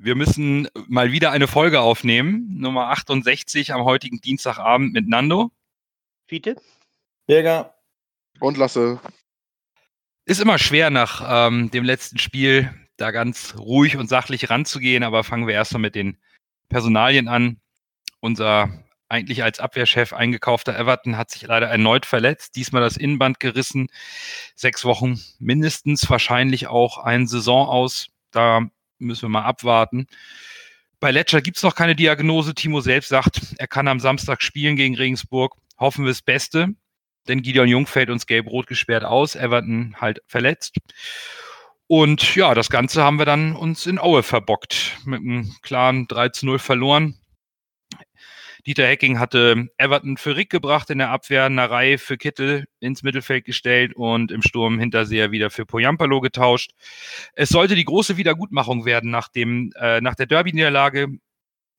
Wir müssen mal wieder eine Folge aufnehmen, Nummer 68 am heutigen Dienstagabend mit Nando. Fiete? Berger. Und Lasse. Ist immer schwer nach ähm, dem letzten Spiel da ganz ruhig und sachlich ranzugehen, aber fangen wir erstmal mit den Personalien an. Unser eigentlich als Abwehrchef eingekaufter Everton hat sich leider erneut verletzt, diesmal das Innenband gerissen. Sechs Wochen mindestens, wahrscheinlich auch ein Saison aus. Da müssen wir mal abwarten. Bei Ledger gibt es noch keine Diagnose. Timo selbst sagt, er kann am Samstag spielen gegen Regensburg. Hoffen wir das Beste, denn Gideon Jung fällt uns gelb-rot gesperrt aus. Everton halt verletzt. Und ja, das Ganze haben wir dann uns in Aue verbockt. Mit einem klaren 3 zu 0 verloren. Dieter Hecking hatte Everton für Rick gebracht in der Abwehr, Narei für Kittel ins Mittelfeld gestellt und im Sturm Hinterseher wieder für Poyampalo getauscht. Es sollte die große Wiedergutmachung werden nach, dem, äh, nach der Derby-Niederlage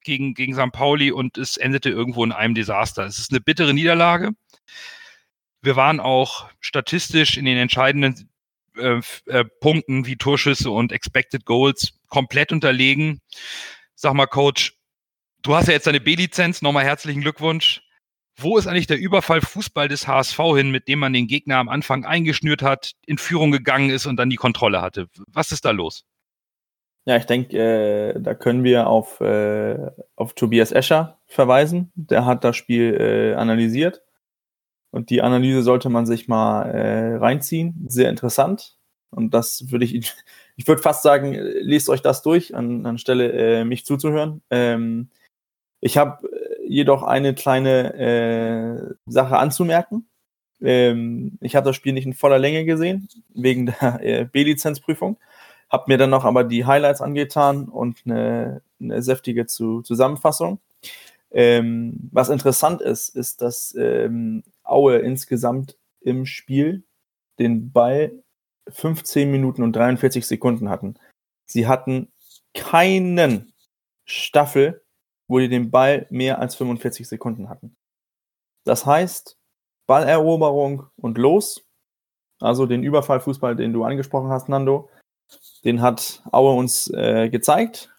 gegen, gegen St. Pauli und es endete irgendwo in einem Desaster. Es ist eine bittere Niederlage. Wir waren auch statistisch in den entscheidenden äh, äh, Punkten wie Torschüsse und Expected Goals komplett unterlegen. Sag mal, Coach, du hast ja jetzt deine B-Lizenz, nochmal herzlichen Glückwunsch. Wo ist eigentlich der Überfall Fußball des HSV hin, mit dem man den Gegner am Anfang eingeschnürt hat, in Führung gegangen ist und dann die Kontrolle hatte? Was ist da los? Ja, ich denke, äh, da können wir auf, äh, auf Tobias Escher verweisen. Der hat das Spiel äh, analysiert. Und die Analyse sollte man sich mal äh, reinziehen. Sehr interessant. Und das würde ich, ich würde fast sagen, äh, lest euch das durch, an, anstelle äh, mich zuzuhören. Ähm, ich habe jedoch eine kleine äh, Sache anzumerken. Ähm, ich habe das Spiel nicht in voller Länge gesehen, wegen der äh, B-Lizenzprüfung. Hab mir dann noch aber die Highlights angetan und eine, eine säftige zu, Zusammenfassung. Ähm, was interessant ist, ist, dass ähm, Aue insgesamt im Spiel den Ball 15 Minuten und 43 Sekunden hatten. Sie hatten keinen Staffel, wo die den Ball mehr als 45 Sekunden hatten. Das heißt, Balleroberung und los, also den Überfallfußball, den du angesprochen hast, Nando, den hat Aue uns äh, gezeigt.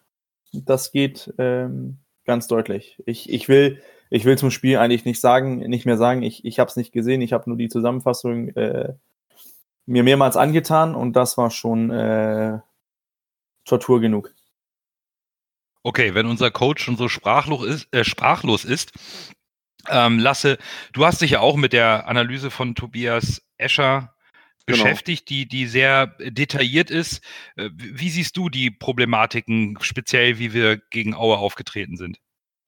Das geht ähm, ganz deutlich. Ich, ich, will, ich will zum Spiel eigentlich nicht sagen, nicht mehr sagen, ich, ich habe es nicht gesehen, ich habe nur die Zusammenfassung äh, mir mehrmals angetan und das war schon äh, Tortur genug. Okay, wenn unser Coach schon so sprachlos ist, äh, sprachlos ist ähm, Lasse, du hast dich ja auch mit der Analyse von Tobias Escher Genau. beschäftigt, die, die sehr detailliert ist. Äh, Wie siehst du die Problematiken, speziell wie wir gegen Aue aufgetreten sind?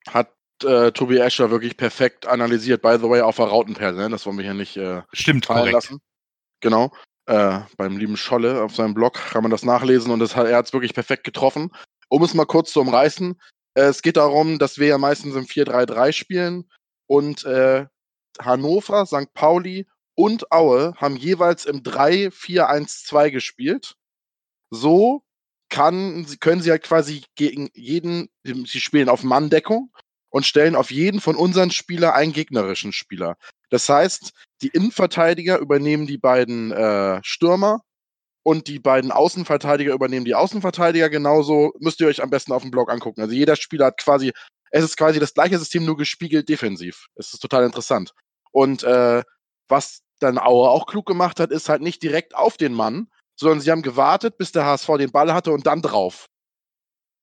Hat äh, Tobi Escher wirklich perfekt analysiert. By the way, auf der Rautenperle, ne? das wollen wir hier nicht äh, Stimmt, fallen korrekt. lassen. Genau. Äh, beim lieben Scholle auf seinem Blog kann man das nachlesen und das hat, er hat es wirklich perfekt getroffen. Um es mal kurz zu umreißen, äh, es geht darum, dass wir ja meistens im 4-3-3 spielen und äh, Hannover, St. Pauli und Aue haben jeweils im 3-4-1-2 gespielt. So kann, können sie halt quasi gegen jeden, sie spielen auf Manndeckung und stellen auf jeden von unseren Spieler einen gegnerischen Spieler. Das heißt, die Innenverteidiger übernehmen die beiden äh, Stürmer und die beiden Außenverteidiger übernehmen die Außenverteidiger. Genauso müsst ihr euch am besten auf dem Blog angucken. Also jeder Spieler hat quasi, es ist quasi das gleiche System, nur gespiegelt defensiv. Es ist total interessant. Und äh, was dann Aue auch klug gemacht hat, ist halt nicht direkt auf den Mann, sondern sie haben gewartet, bis der HSV den Ball hatte und dann drauf.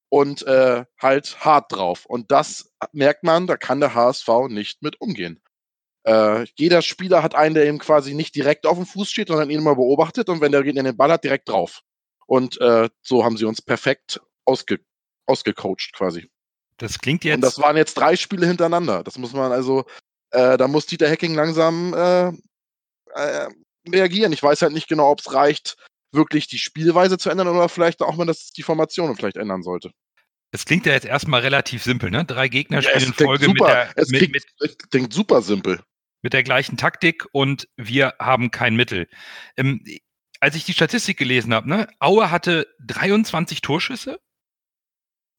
Und äh, halt hart drauf. Und das merkt man, da kann der HSV nicht mit umgehen. Äh, jeder Spieler hat einen, der ihm quasi nicht direkt auf dem Fuß steht, sondern ihn immer beobachtet und wenn der Gegner den Ball hat, direkt drauf. Und äh, so haben sie uns perfekt ausge ausgecoacht quasi. Das klingt Und jetzt. das waren jetzt drei Spiele hintereinander. Das muss man also, äh, da muss Dieter Hacking langsam äh, äh, reagieren. Ich weiß halt nicht genau, ob es reicht, wirklich die Spielweise zu ändern oder vielleicht auch mal, dass die Formation vielleicht ändern sollte. Es klingt ja jetzt erstmal relativ simpel, ne? Drei Gegner Ja, spielen es in Folge klingt mit super. der, Es mit, klingt, mit, es klingt super simpel. Mit der gleichen Taktik und wir haben kein Mittel. Ähm, als ich die Statistik gelesen habe, ne, Aue hatte 23 Torschüsse,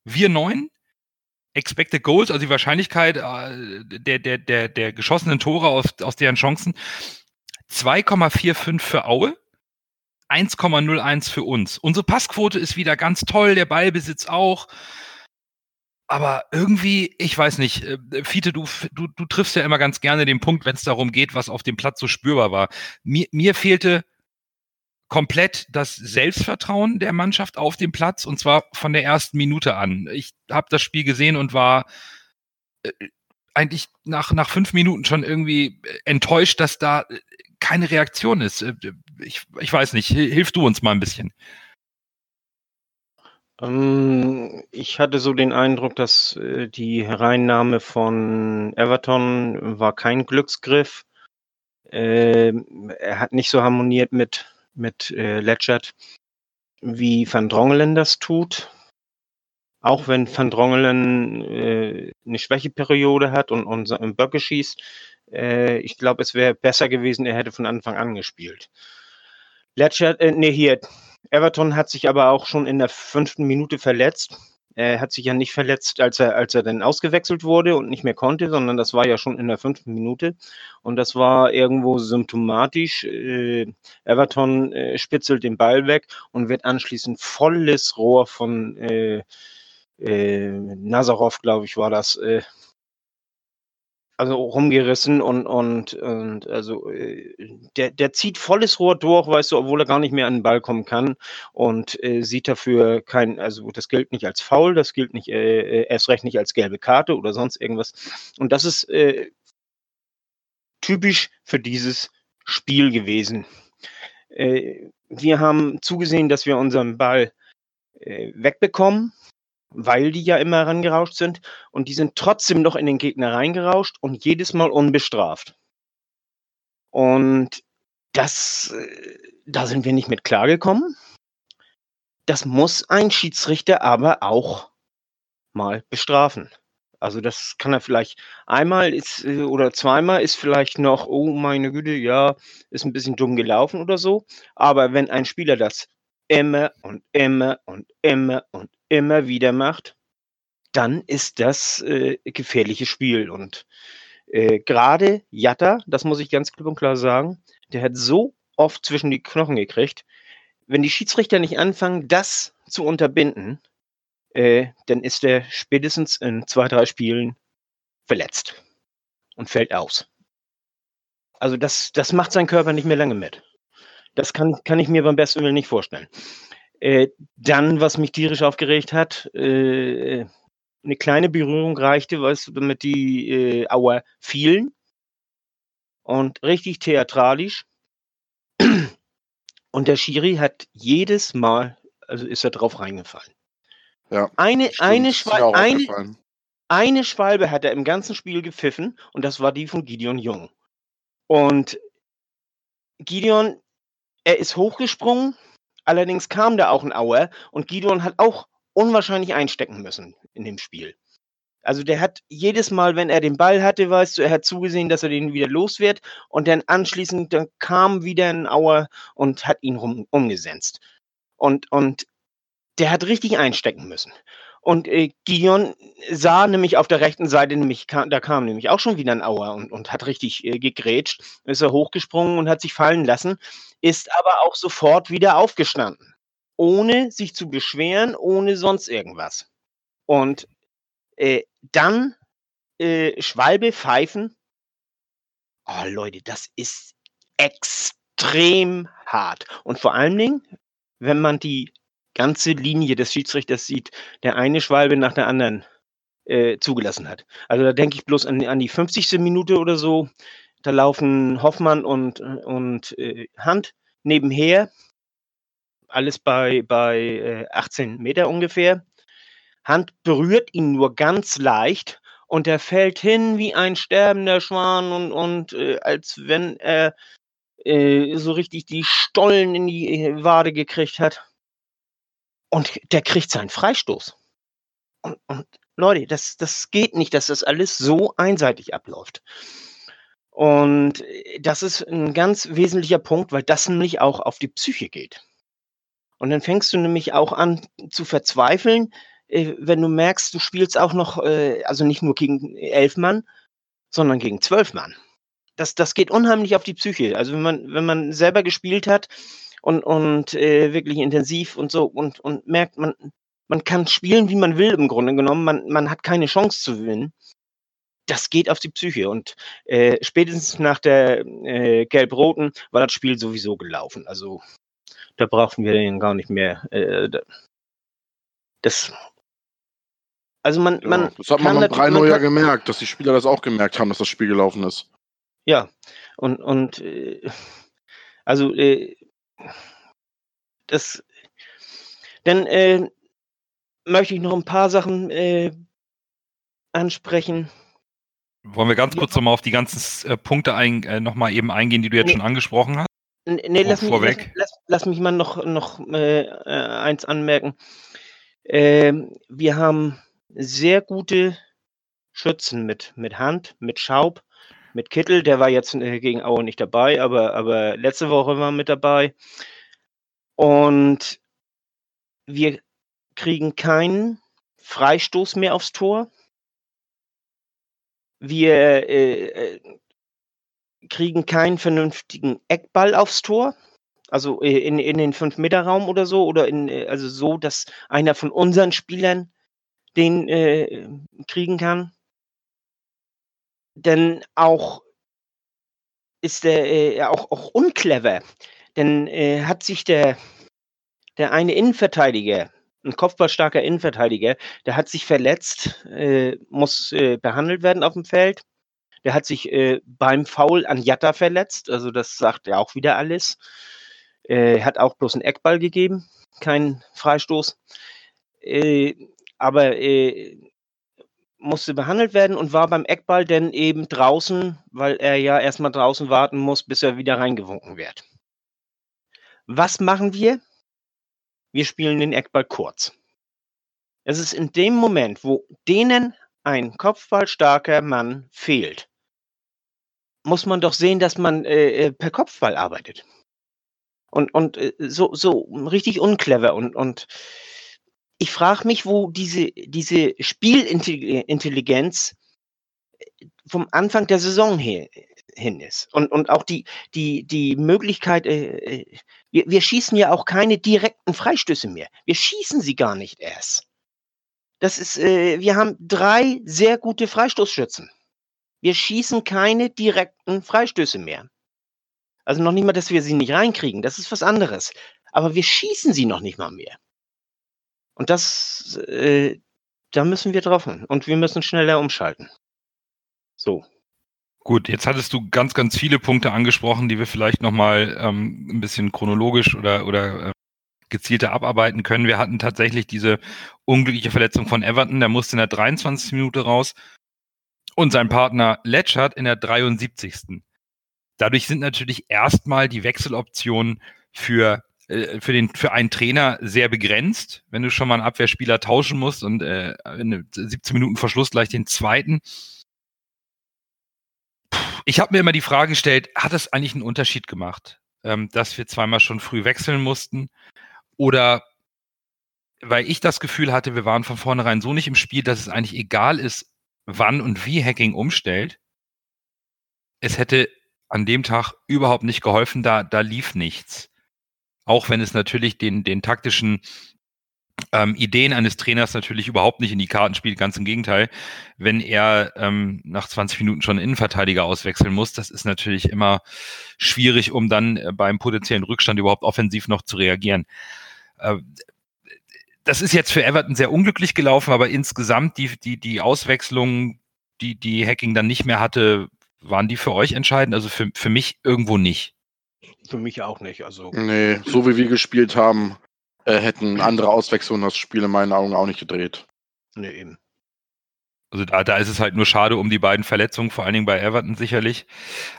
wir neun. Expected Goals, also die Wahrscheinlichkeit äh, der, der, der, der geschossenen Tore aus, aus deren Chancen, 2,45 für Aue, 1,01 für uns. Unsere Passquote ist wieder ganz toll, der Ballbesitz auch. Aber irgendwie, ich weiß nicht, äh, Fiete, du, du, du triffst ja immer ganz gerne den Punkt, wenn es darum geht, was auf dem Platz so spürbar war. Mir, mir fehlte komplett das Selbstvertrauen der Mannschaft auf dem Platz und zwar von der ersten Minute an. Ich habe das Spiel gesehen und war äh, eigentlich nach, nach fünf Minuten schon irgendwie enttäuscht, dass da äh, keine Reaktion ist. Äh, Ich, ich weiß nicht, hil- hilf du uns mal ein bisschen. Ähm, ich hatte so den Eindruck, dass äh, die Hereinnahme von Everton war kein Glücksgriff. Ähm, er hat nicht so harmoniert mit, mit äh, Letchert, wie Van Drongelen das tut. Auch wenn Van Drongelen äh, eine Schwächeperiode hat und, und, Böcke schießt, ich glaube, es wäre besser gewesen, er hätte von Anfang an gespielt. Letchert, äh, nee, hier, Everton hat sich aber auch schon in der fünften Minute verletzt. Er hat sich ja nicht verletzt, als er, als er dann ausgewechselt wurde und nicht mehr konnte, sondern das war ja schon in der fünften Minute. Und das war irgendwo symptomatisch. Äh, Everton äh, spitzelt den Ball weg und wird anschließend volles Rohr von äh, äh, Nazarov, glaube ich, war das, äh, also rumgerissen und, und, und also äh, der, der zieht volles Rohr durch, weißt du, obwohl er gar nicht mehr an den Ball kommen kann und äh, sieht dafür kein, also das gilt nicht als Foul, das gilt nicht, äh, äh, erst recht nicht als gelbe Karte oder sonst irgendwas. Und das ist äh, typisch für dieses Spiel gewesen. Äh, wir haben zugesehen, dass wir unseren Ball wegbekommen, weil die ja immer herangerauscht sind und die sind trotzdem noch in den Gegner reingerauscht und jedes Mal unbestraft. Und das, äh, da sind wir nicht mit klargekommen. Das muss ein Schiedsrichter aber auch mal bestrafen. Also das kann er vielleicht einmal ist, äh, oder zweimal ist vielleicht noch, oh meine Güte, ja, ist ein bisschen dumm gelaufen oder so. Aber wenn ein Spieler das immer und immer und immer und immer wieder macht, dann ist das äh, gefährliches Spiel. Und äh, gerade Jatta, das muss ich ganz klipp und klar sagen, der hat so oft zwischen die Knochen gekriegt. Wenn die Schiedsrichter nicht anfangen, das zu unterbinden, äh, dann ist er spätestens in zwei, drei Spielen verletzt und fällt aus. Also das, das macht sein Körper nicht mehr lange mit. Das kann, kann ich mir beim besten Willen nicht vorstellen. Äh, dann, was mich tierisch aufgeregt hat, äh, eine kleine Berührung reichte, weißt du, damit die äh, Auer fielen. Und richtig theatralisch. Und der Schiri hat jedes Mal, also ist er drauf reingefallen. Ja, Eine, eine, Schwal eine, eine Schwalbe hat er im ganzen Spiel gepfiffen und das war die von Gideon Jung. Und Gideon, er ist hochgesprungen, allerdings kam da auch ein Auer und Gideon hat auch unwahrscheinlich einstecken müssen in dem Spiel. Also der hat jedes Mal, wenn er den Ball hatte, weißt du, er hat zugesehen, dass er den wieder los wird und dann anschließend dann kam wieder ein Auer und hat ihn rum, umgesetzt. Und, und der hat richtig einstecken müssen. Und äh, Gideon sah nämlich auf der rechten Seite, nämlich kam, da kam nämlich auch schon wieder ein Auer und, und hat richtig äh, gegrätscht, ist er hochgesprungen und hat sich fallen lassen, ist aber auch sofort wieder aufgestanden, ohne sich zu beschweren, ohne sonst irgendwas. Und äh, dann äh, Schwalbe pfeifen. Oh Leute, das ist extrem hart. Und vor allen Dingen, wenn man die ganze Linie des Schiedsrichters sieht, der eine Schwalbe nach der anderen äh, zugelassen hat. Also da denke ich bloß an, an die 50. Minute oder so. Da laufen Hoffmann und, und äh, Hand nebenher. Alles bei, bei äh, 18 Meter ungefähr. Hand berührt ihn nur ganz leicht und er fällt hin wie ein sterbender Schwan und, und äh, als wenn er äh, so richtig die Stollen in die äh, Wade gekriegt hat. Und der kriegt seinen Freistoß. und, und Leute, das, das geht nicht, dass das alles so einseitig abläuft. Und äh, das ist ein ganz wesentlicher Punkt, weil das nämlich auch auf die Psyche geht. Und dann fängst du nämlich auch an zu verzweifeln, äh, wenn du merkst, du spielst auch noch, äh, also nicht nur gegen elf Mann, sondern gegen zwölf Mann. Das, das geht unheimlich auf die Psyche. Also wenn man, wenn man selber gespielt hat und, und äh, wirklich intensiv und so und, und merkt, man, man kann spielen, wie man will im Grunde genommen, man, man hat keine Chance zu gewinnen. Das geht auf die Psyche. Und äh, spätestens nach der äh, Gelb-Roten war das Spiel sowieso gelaufen. Also da brauchten wir den gar nicht mehr. Äh, das also man, man ja, das hat man beim 3 ja gemerkt, dass die Spieler das auch gemerkt haben, dass das Spiel gelaufen ist. Ja, und, und äh, also äh, das dann äh, möchte ich noch ein paar Sachen ansprechen. Wollen wir ganz kurz ja. nochmal auf die ganzen äh, Punkte ein, äh, nochmal eben eingehen, die du jetzt nee. schon angesprochen hast? Nee, lass mich, lass, lass, lass, mich mal noch, noch äh, äh eins anmerken. Ähm, wir haben sehr gute Schützen mit, mit Hand, mit Schaub, mit Kittel. Der war jetzt äh, gegen Aue nicht dabei, aber, aber letzte Woche war mit dabei. Und wir kriegen keinen Freistoß mehr aufs Tor. Wir äh, äh kriegen keinen vernünftigen Eckball aufs Tor. Also äh, in, in den 5-Meter-Raum oder so. Oder in, äh, also so, dass einer von unseren Spielern den äh, kriegen kann. Denn auch ist der äh, auch, auch unclever. Denn äh, hat sich der, der eine Innenverteidiger, ein kopfballstarker Innenverteidiger, der hat sich verletzt, äh, muss äh, behandelt werden auf dem Feld. Der hat sich äh, beim Foul an Jatta verletzt, also das sagt ja auch wieder alles. Äh, hat auch bloß einen Eckball gegeben, keinen Freistoß. Äh, aber äh, musste behandelt werden und war beim Eckball denn eben draußen, weil er ja erstmal draußen warten muss, bis er wieder reingewunken wird. Was machen wir? Wir spielen den Eckball kurz. Es ist in dem Moment, wo denen ein kopfballstarker Mann fehlt, muss man doch sehen, dass man äh, äh per Kopfball arbeitet. Und, und äh, so, so richtig unclever und, und ich frage mich, wo diese, diese Spielintelligenz äh, vom Anfang der Saison her, hin ist. Und, und auch die, die, die Möglichkeit, äh, äh, wir, wir schießen ja auch keine direkten Freistöße mehr. Wir schießen sie gar nicht erst. Das ist, äh, wir haben drei sehr gute Freistoßschützen. Wir schießen keine direkten Freistöße mehr. Also noch nicht mal, dass wir sie nicht reinkriegen. Das ist was anderes. Aber wir schießen sie noch nicht mal mehr. Und das, äh, da müssen wir drauf. Und wir müssen schneller umschalten. So. Gut, jetzt hattest du ganz, ganz viele Punkte angesprochen, die wir vielleicht nochmal ähm, ein bisschen chronologisch oder, oder äh, gezielter abarbeiten können. Wir hatten tatsächlich diese unglückliche Verletzung von Everton, der musste in der 23. Minute raus und sein Partner Letchert in der 73. Dadurch sind natürlich erstmal die Wechseloptionen für äh, für, den, für einen Trainer sehr begrenzt, wenn du schon mal einen Abwehrspieler tauschen musst und äh, 17 Minuten Verschluss gleich den zweiten. Ich habe mir immer die Frage gestellt, hat es eigentlich einen Unterschied gemacht, ähm, dass wir zweimal schon früh wechseln mussten? Oder weil ich das Gefühl hatte, wir waren von vornherein so nicht im Spiel, dass es eigentlich egal ist, wann und wie Hacking umstellt. Es hätte an dem Tag überhaupt nicht geholfen, da, da lief nichts. Auch wenn es natürlich den, den taktischen ähm, Ideen eines Trainers natürlich überhaupt nicht in die Karten spielt, ganz im Gegenteil. Wenn er ähm, nach 20 Minuten schon Innenverteidiger auswechseln muss, das ist natürlich immer schwierig, um dann äh, beim potenziellen Rückstand überhaupt offensiv noch zu reagieren. Äh, das ist jetzt für Everton sehr unglücklich gelaufen, aber insgesamt die, die, die Auswechslungen, die, die Hacking dann nicht mehr hatte, waren die für euch entscheidend? Also für, für mich irgendwo nicht. Für mich auch nicht. Also. Nee, so wie wir gespielt haben, äh, hätten andere Auswechslungen das Spiel in meinen Augen auch nicht gedreht. Nee, eben. Also da, da ist es halt nur schade um die beiden Verletzungen, vor allen Dingen bei Everton sicherlich.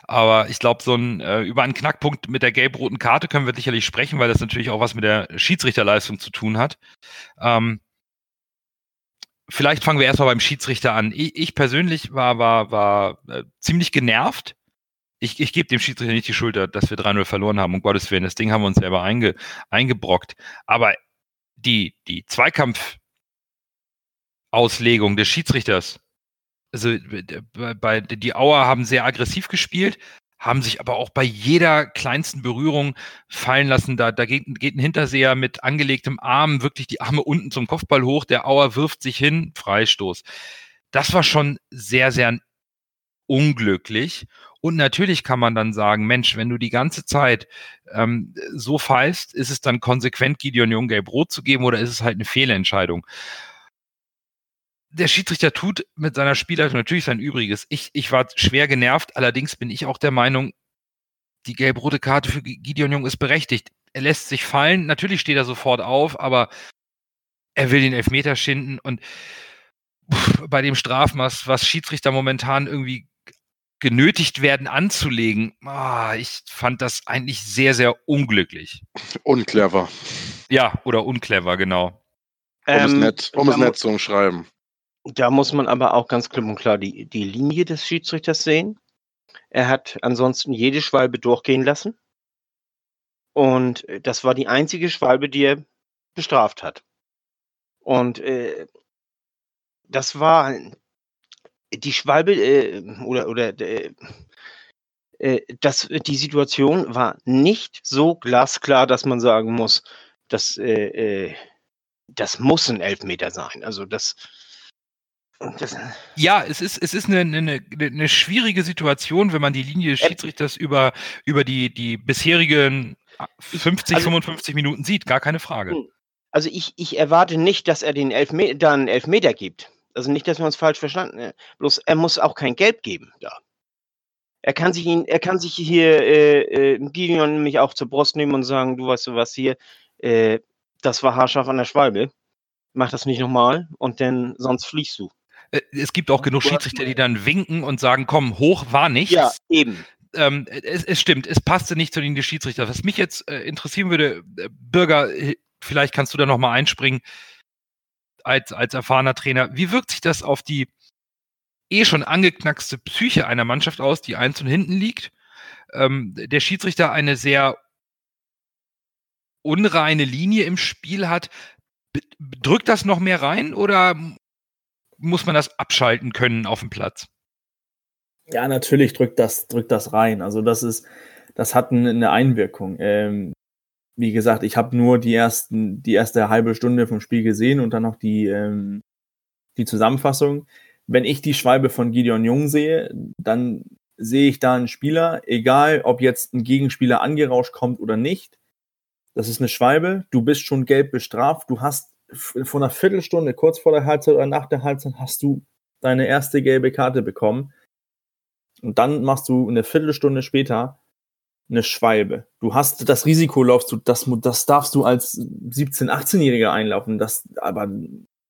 Aber ich glaube, so ein äh, über einen Knackpunkt mit der gelb-roten Karte können wir sicherlich sprechen, weil das natürlich auch was mit der Schiedsrichterleistung zu tun hat. Ähm, vielleicht fangen wir erstmal beim Schiedsrichter an. Ich, ich persönlich war, war, war äh, ziemlich genervt. Ich, ich gebe dem Schiedsrichter nicht die Schuld, dass wir 3-0 verloren haben, um Gottes Willen. Das Ding haben wir uns selber einge, eingebrockt. Aber die, die Zweikampfauslegung des Schiedsrichters, also bei, die Auer haben sehr aggressiv gespielt, haben sich aber auch bei jeder kleinsten Berührung fallen lassen. Da, da geht, geht ein Hinterseher mit angelegtem Arm wirklich die Arme unten zum Kopfball hoch. Der Auer wirft sich hin, Freistoß. Das war schon sehr, sehr unglücklich. Und natürlich kann man dann sagen, Mensch, wenn du die ganze Zeit ähm, so pfeifst, ist es dann konsequent, Gideon Jung gelb rot zu geben oder ist es halt eine Fehlentscheidung? der Schiedsrichter tut mit seiner Spielleitung natürlich sein Übriges. Ich, ich war schwer genervt, allerdings bin ich auch der Meinung, die gelb-rote Karte für Gideon Jung ist berechtigt. Er lässt sich fallen, natürlich steht er sofort auf, aber er will den Elfmeter schinden und bei dem Strafmaß, was Schiedsrichter momentan irgendwie genötigt werden anzulegen, ah, ich fand das eigentlich sehr, sehr unglücklich. Unclever. Ja, oder unclever, genau. Um ähm, es nett, um es nett zu umschreiben. Da muss man aber auch ganz klipp und klar die, die Linie des Schiedsrichters sehen. Er hat ansonsten jede Schwalbe durchgehen lassen. Und äh, das war die einzige Schwalbe, die er bestraft hat. Und äh, das war die Schwalbe äh, oder oder äh, äh, das, die Situation war nicht so glasklar, dass man sagen muss, dass äh, äh das muss ein Elfmeter sein. Also das ja, es ist, es ist eine, eine, eine schwierige Situation, wenn man die Linie des Schiedsrichters über, über die, die bisherigen 50, also, 55 Minuten sieht, gar keine Frage. Hm. Also ich, ich erwarte nicht, dass er den Elfmeter, dann Elfmeter gibt. Also nicht, dass wir uns falsch verstanden haben. Bloß er muss auch kein Gelb geben da. Er kann sich ihn, er kann sich hier äh, äh, Gideon nämlich auch zur Brust nehmen und sagen, du weißt du was hier, äh, das war haarscharf an der Schwalbe. Mach das nicht nochmal und dann sonst fliegst du. Äh, es gibt auch genug Schiedsrichter, die dann winken und sagen, komm, hoch war nichts. Ja, eben. Ähm, es, es, stimmt, es passte nicht zu den Schiedsrichter. Was mich jetzt äh, interessieren würde, äh, Bürger, vielleicht kannst du da nochmal einspringen als, als erfahrener Trainer. Wie wirkt sich das auf die eh schon angeknackste Psyche einer Mannschaft aus, die eins und hinten liegt? Ähm, der Schiedsrichter eine sehr unreine Linie im Spiel hat. Drückt das noch mehr rein oder muss man das abschalten können auf dem Platz. Ja, natürlich drückt das, drückt das rein. Also das ist, das hat eine Einwirkung. Ähm, wie gesagt, ich habe nur die ersten, die erste halbe Stunde vom Spiel gesehen und dann noch die, ähm, die Zusammenfassung. Wenn ich die Schwalbe von Gideon Jung sehe, dann sehe ich da einen Spieler, egal ob jetzt ein Gegenspieler angerauscht kommt oder nicht. Das ist eine Schwalbe, du bist schon gelb bestraft, du hast vor einer Viertelstunde, kurz vor der Halbzeit oder nach der Halbzeit, hast du deine erste gelbe Karte bekommen. Und dann machst du eine Viertelstunde später eine Schwalbe. Du hast das Risiko, laufst du, das, das darfst du als 17-, 18-Jähriger einlaufen. Das, aber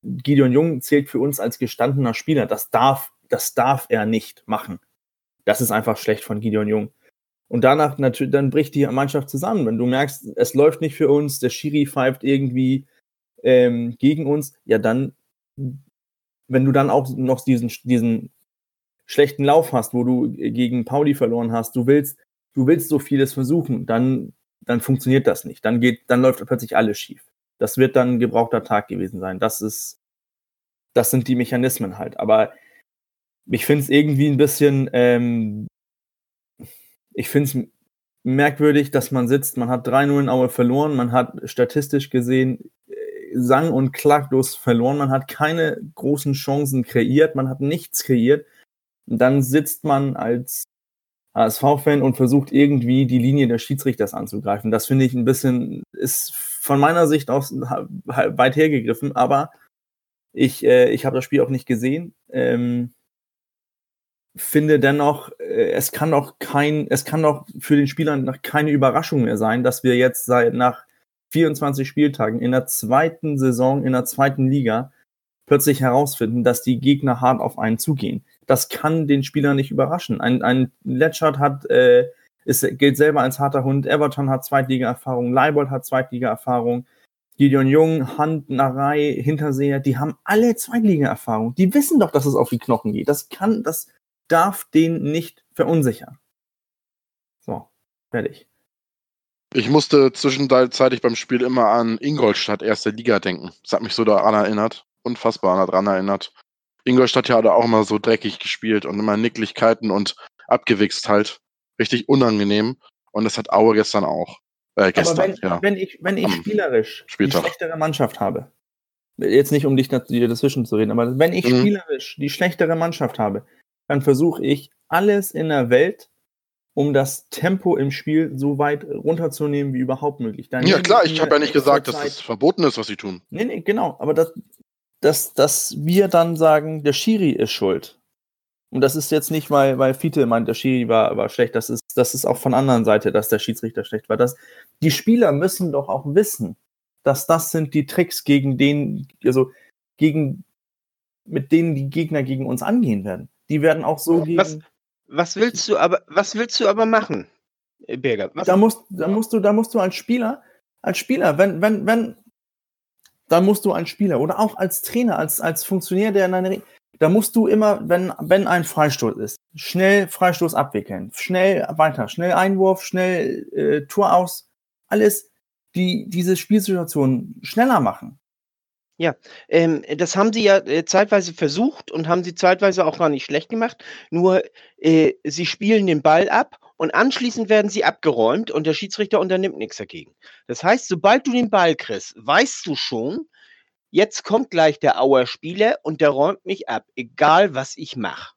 Gideon Jung zählt für uns als gestandener Spieler. Das darf, das darf er nicht machen. Das ist einfach schlecht von Gideon Jung. Und danach natürlich, dann bricht die Mannschaft zusammen. Wenn du merkst, es läuft nicht für uns, der Schiri pfeift irgendwie ähm, gegen uns, ja dann, wenn du dann auch noch diesen, diesen schlechten Lauf hast, wo du gegen Pauli verloren hast, du willst, du willst so vieles versuchen, dann, dann funktioniert das nicht. Dann geht, dann läuft plötzlich alles schief. Das wird dann ein gebrauchter Tag gewesen sein. Das ist, das sind die Mechanismen halt. Aber ich finde es irgendwie ein bisschen, ähm, ich finde es merkwürdig, dass man sitzt, man hat 3-0 in Aue verloren, man hat statistisch gesehen sang- und klaglos verloren. Man hat keine großen Chancen kreiert, man hat nichts kreiert. Und dann sitzt man als HSV-Fan und versucht irgendwie die Linie des Schiedsrichters anzugreifen. Das finde ich ein bisschen, ist von meiner Sicht aus weit hergegriffen, aber ich, äh, ich habe das Spiel auch nicht gesehen. Ähm, finde dennoch, äh, es kann doch kein, es kann doch für den Spieler noch keine Überraschung mehr sein, dass wir jetzt seit nach 24 Spieltagen in der zweiten Saison, in der zweiten Liga plötzlich herausfinden, dass die Gegner hart auf einen zugehen. Das kann den Spieler nicht überraschen. Ein, ein Letschert hat, äh, ist, gilt selber als harter Hund, Everton hat Zweitliga-Erfahrung, Leibold hat Zweitliga-Erfahrung. Gideon Jung, Handnerei, Hinterseher, die haben alle Zweitliga-Erfahrung. Die wissen doch, dass es auf die Knochen geht. Das kann, das darf den nicht verunsichern. So, fertig. Ich musste zwischenzeitlich beim Spiel immer an Ingolstadt, erste Liga denken. Das hat mich so daran erinnert. Unfassbar daran erinnert. Ingolstadt ja auch immer so dreckig gespielt und immer Nicklichkeiten und abgewichst halt. Richtig unangenehm. Und das hat Aue gestern auch. Äh, gestern, Aber wenn, ja. wenn ich, wenn ich Am spielerisch die Spieltag. schlechtere Mannschaft habe, jetzt nicht um dich dazwischen zu reden, aber wenn ich Mhm. spielerisch die schlechtere Mannschaft habe, dann versuche ich alles in der Welt, um das Tempo im Spiel so weit runterzunehmen wie überhaupt möglich. Dann Ja klar, ich habe ja nicht gesagt, dass Zeit. das verboten ist, was sie tun. Nee, nee, genau. Aber dass, dass, dass wir dann sagen, der Schiri ist schuld. Und das ist jetzt nicht, weil, weil Fiete meint, der Schiri war, war schlecht. Das ist, das ist auch von anderen Seite, dass der Schiedsrichter schlecht war. Das, die Spieler müssen doch auch wissen, dass das sind die Tricks, gegen den, also gegen, mit denen die Gegner gegen uns angehen werden. Die werden auch so gegen. Was, was willst du aber, was willst du aber machen, Birger? Was, da musst, da musst du, da musst du als Spieler, als Spieler, wenn, wenn, wenn, da musst du als Spieler oder auch als Trainer, als, als Funktionär, der in deine, Re- da musst du immer, wenn, wenn ein Freistoß ist, schnell Freistoß abwickeln, schnell weiter, schnell Einwurf, schnell äh, Tor aus, alles, die diese Spielsituation schneller machen. ähm, das haben sie ja äh, zeitweise versucht und haben sie zeitweise auch gar nicht schlecht gemacht. Nur äh, sie spielen den Ball ab und anschließend werden sie abgeräumt und der Schiedsrichter unternimmt nichts dagegen. Das heißt, sobald du den Ball kriegst, weißt du schon, jetzt kommt gleich der Auer Spieler und der räumt mich ab, egal was ich mache.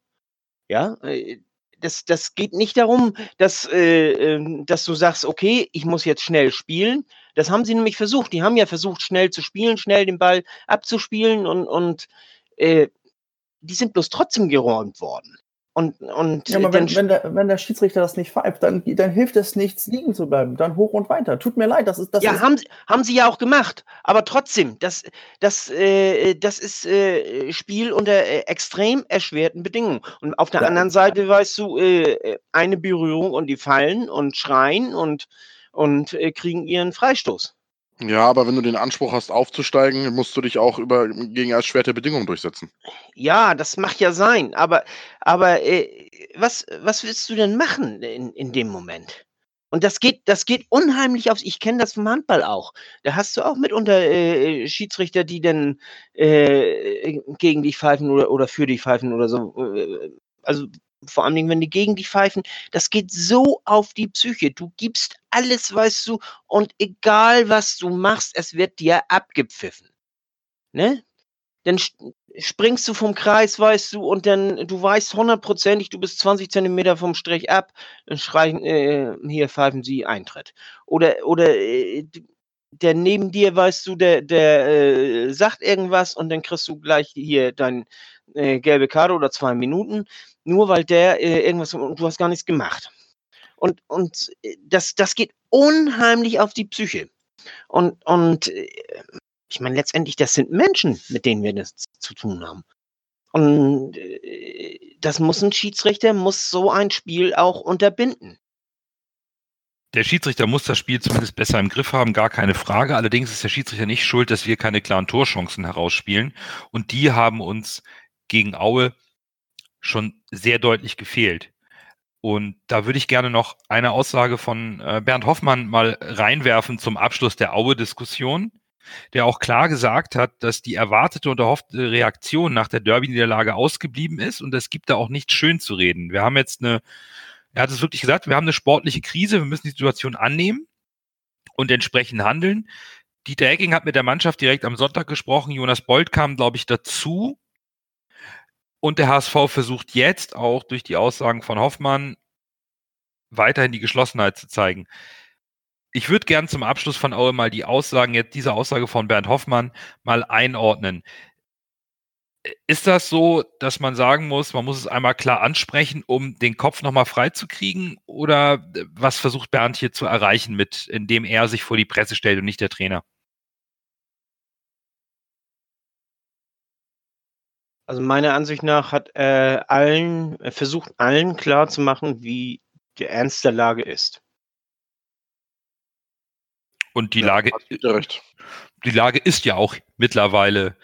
Ja, äh, das, das geht nicht darum, dass, äh, ähm, dass du sagst, okay, ich muss jetzt schnell spielen. Das haben sie nämlich versucht. Die haben ja versucht, schnell zu spielen, schnell den Ball abzuspielen und, und äh, die sind bloß trotzdem geräumt worden. Und, und Ja, aber wenn, wenn, der, wenn der Schiedsrichter das nicht pfeift, dann, dann hilft es nichts, liegen zu bleiben. Dann hoch und weiter. Tut mir leid, das ist das. ja, ist, haben, sie- haben sie ja auch gemacht. Aber trotzdem, das, das, äh, das ist äh, Spiel unter äh, extrem erschwerten Bedingungen. Und auf der Ja. anderen Seite weißt du, äh, eine Berührung und die fallen und schreien und, und äh, kriegen ihren Freistoß. Ja, aber wenn du den Anspruch hast, aufzusteigen, musst du dich auch über, gegen erschwerte Bedingungen durchsetzen. Ja, das mag ja sein. Aber, aber äh, was, was willst du denn machen in, in dem Moment? Und das geht, das geht unheimlich aufs. Ich kenne das vom Handball auch. Da hast du auch mitunter äh, Schiedsrichter, die dann äh, gegen dich pfeifen oder, oder für dich pfeifen oder so. Äh, Also vor allen Dingen, wenn die gegen dich pfeifen, das geht so auf die Psyche. Du gibst alles, weißt du, und egal was du machst, es wird dir abgepfiffen. Ne? Dann st- springst du vom Kreis, weißt du, und dann, du weißt hundertprozentig, du bist 20 Zentimeter vom Strich ab, dann schreien, äh, hier pfeifen sie Eintritt. Oder, oder, äh, der neben dir, weißt du, der, der äh, sagt irgendwas und dann kriegst du gleich hier dein äh, gelbe Karte oder zwei Minuten, nur weil der äh, irgendwas, und du hast gar nichts gemacht. Und, und äh, das, das geht unheimlich auf die Psyche. Und, und äh, ich meine, letztendlich, das sind Menschen, mit denen wir das zu tun haben. Und äh, das muss ein Schiedsrichter, muss so ein Spiel auch unterbinden. Der Schiedsrichter muss das Spiel zumindest besser im Griff haben, gar keine Frage. Allerdings ist der Schiedsrichter nicht schuld, dass wir keine klaren Torchancen herausspielen. Und die haben uns gegen Aue schon sehr deutlich gefehlt. Und da würde ich gerne noch eine Aussage von äh, Bernd Hoffmann mal reinwerfen zum Abschluss der Aue-Diskussion, der auch klar gesagt hat, dass die erwartete und erhoffte Reaktion nach der Derby-Niederlage ausgeblieben ist und es gibt da auch nichts schön zu reden. Wir haben jetzt eine er hat es wirklich gesagt, wir haben eine sportliche Krise, wir müssen die Situation annehmen und entsprechend handeln. Dieter Hecking hat mit der Mannschaft direkt am Sonntag gesprochen, Jonas Bold kam, glaube ich, dazu. Und der HSV versucht jetzt auch durch die Aussagen von Hoffmann weiterhin die Geschlossenheit zu zeigen. Ich würde gern zum Abschluss von Aue mal die Aussagen, jetzt diese Aussage von Bernd Hoffmann mal einordnen. Ist das so, dass man sagen muss, man muss es einmal klar ansprechen, um den Kopf nochmal freizukriegen? Oder was versucht Bernd hier zu erreichen, mit, indem er sich vor die Presse stellt und nicht der Trainer? Also meiner Ansicht nach hat er allen, er versucht allen klar zu machen, wie der Ernst der Lage ist. Und die Ja, Lage, die Lage ist ja auch mittlerweile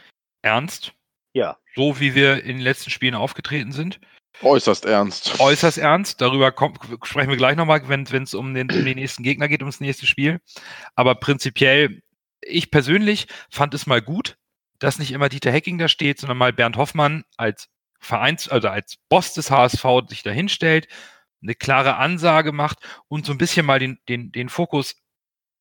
ernst, Ja. so wie wir in den letzten Spielen aufgetreten sind. Äußerst ernst. Äußerst ernst. Darüber kommt, sprechen wir gleich nochmal, wenn es um den, um den nächsten Gegner geht, ums nächste Spiel. Aber prinzipiell, ich persönlich fand es mal gut, dass nicht immer Dieter Hecking da steht, sondern mal Bernd Hoffmann als Vereins, also als Boss des HSV sich da hinstellt, eine klare Ansage macht und so ein bisschen mal den, den, den Fokus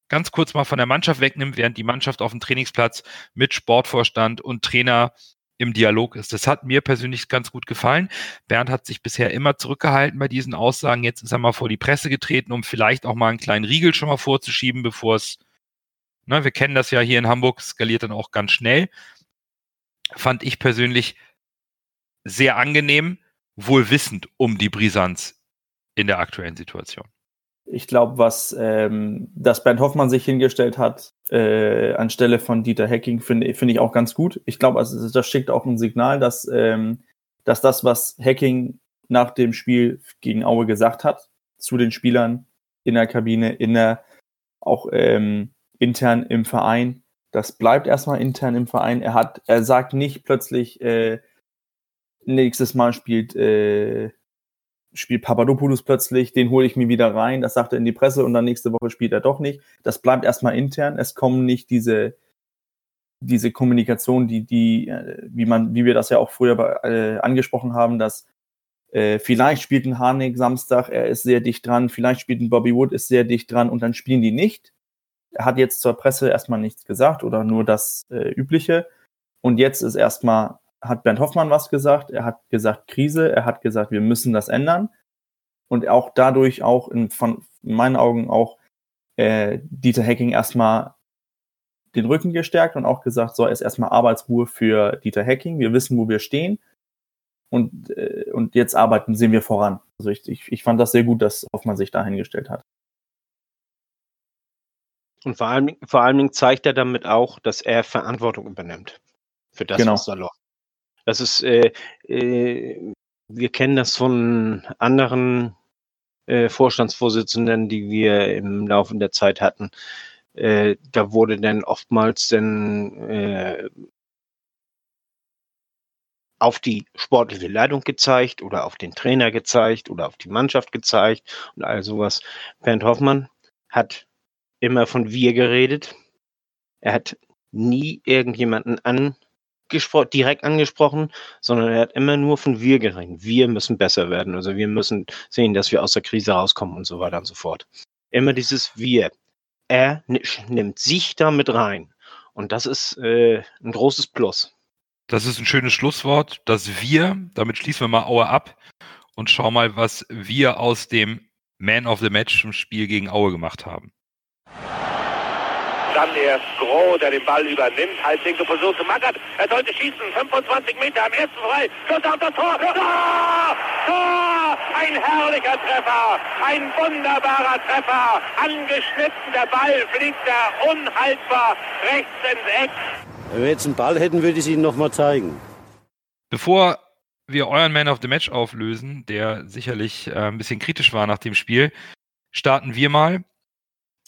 ganz kurz mal von der Mannschaft wegnimmt, während die Mannschaft auf dem Trainingsplatz mit Sportvorstand und Trainer im Dialog ist. Das hat mir persönlich ganz gut gefallen. Bernd hat sich bisher immer zurückgehalten bei diesen Aussagen. Jetzt ist er mal vor die Presse getreten, um vielleicht auch mal einen kleinen Riegel schon mal vorzuschieben, bevor es, ne, wir kennen das ja hier in Hamburg, skaliert dann auch ganz schnell. Fand ich persönlich sehr angenehm, wohl wissend um die Brisanz in der aktuellen Situation. Ich glaube, was ähm, dass Bernd Hoffmann sich hingestellt hat äh, anstelle von Dieter Hecking, finde finde ich auch ganz gut. Ich glaube, also, das schickt auch ein Signal, dass, ähm, dass das, was Hacking nach dem Spiel gegen Aue gesagt hat, zu den Spielern in der Kabine, in der auch ähm, intern im Verein, das bleibt erstmal intern im Verein. Er hat, er sagt nicht plötzlich, äh, nächstes Mal spielt äh, spielt Papadopoulos plötzlich, den hole ich mir wieder rein, das sagt er in die Presse und dann nächste Woche spielt er doch nicht. Das bleibt erstmal intern. Es kommen nicht diese, diese Kommunikation, die, die, äh, wie man, wie wir das ja auch früher äh, angesprochen haben, dass äh, vielleicht spielt ein Harnik Samstag, er ist sehr dicht dran, vielleicht spielt ein Bobby Wood, ist sehr dicht dran und dann spielen die nicht. Er hat jetzt zur Presse erstmal nichts gesagt oder nur das äh, Übliche. Und jetzt ist erstmal hat Bernd Hoffmann was gesagt, er hat gesagt Krise, er hat gesagt, wir müssen das ändern und auch dadurch auch in, von in meinen Augen auch äh, Dieter Hecking erstmal den Rücken gestärkt und auch gesagt, so ist erstmal Arbeitsruhe für Dieter Hecking, wir wissen, wo wir stehen und, äh, und jetzt arbeiten, sehen wir voran. Also ich, ich, ich fand das sehr gut, dass Hoffmann sich da hingestellt hat. Und vor allem, vor allen Dingen zeigt er damit auch, dass er Verantwortung übernimmt für das, Genau. was da läuft. Das ist, äh, äh, wir kennen das von anderen äh, Vorstandsvorsitzenden, die wir im Laufe der Zeit hatten. Äh, da wurde dann oftmals dann äh, auf die sportliche Leitung gezeigt oder auf den Trainer gezeigt oder auf die Mannschaft gezeigt und all sowas. Bernd Hoffmann hat immer von wir geredet. Er hat nie irgendjemanden angespro direkt angesprochen, sondern er hat immer nur von wir geredet. Wir müssen besser werden. Also wir müssen sehen, dass wir aus der Krise rauskommen und so weiter und so fort. Immer dieses wir. Er ni- nimmt sich da mit rein. Und das ist äh, ein großes Plus. Das ist ein schönes Schlusswort, dass wir, damit schließen wir mal Aue ab und schauen mal, was wir aus dem Man of the Match im Spiel gegen Aue gemacht haben. Dann erst Groh, der den Ball übernimmt. Halblinke Position zu Magath. Er sollte schießen. 25 Meter am ersten frei. Schuss auf das Tor. Tor! Tor! Ein herrlicher Treffer. Ein wunderbarer Treffer. Angeschnitten. Der Ball fliegt da unhaltbar rechts ins Eck. Wenn wir jetzt einen Ball hätten, würde ich es Ihnen nochmal zeigen. Bevor wir euren Man of the Match auflösen, der sicherlich äh, ein bisschen kritisch war nach dem Spiel, starten wir mal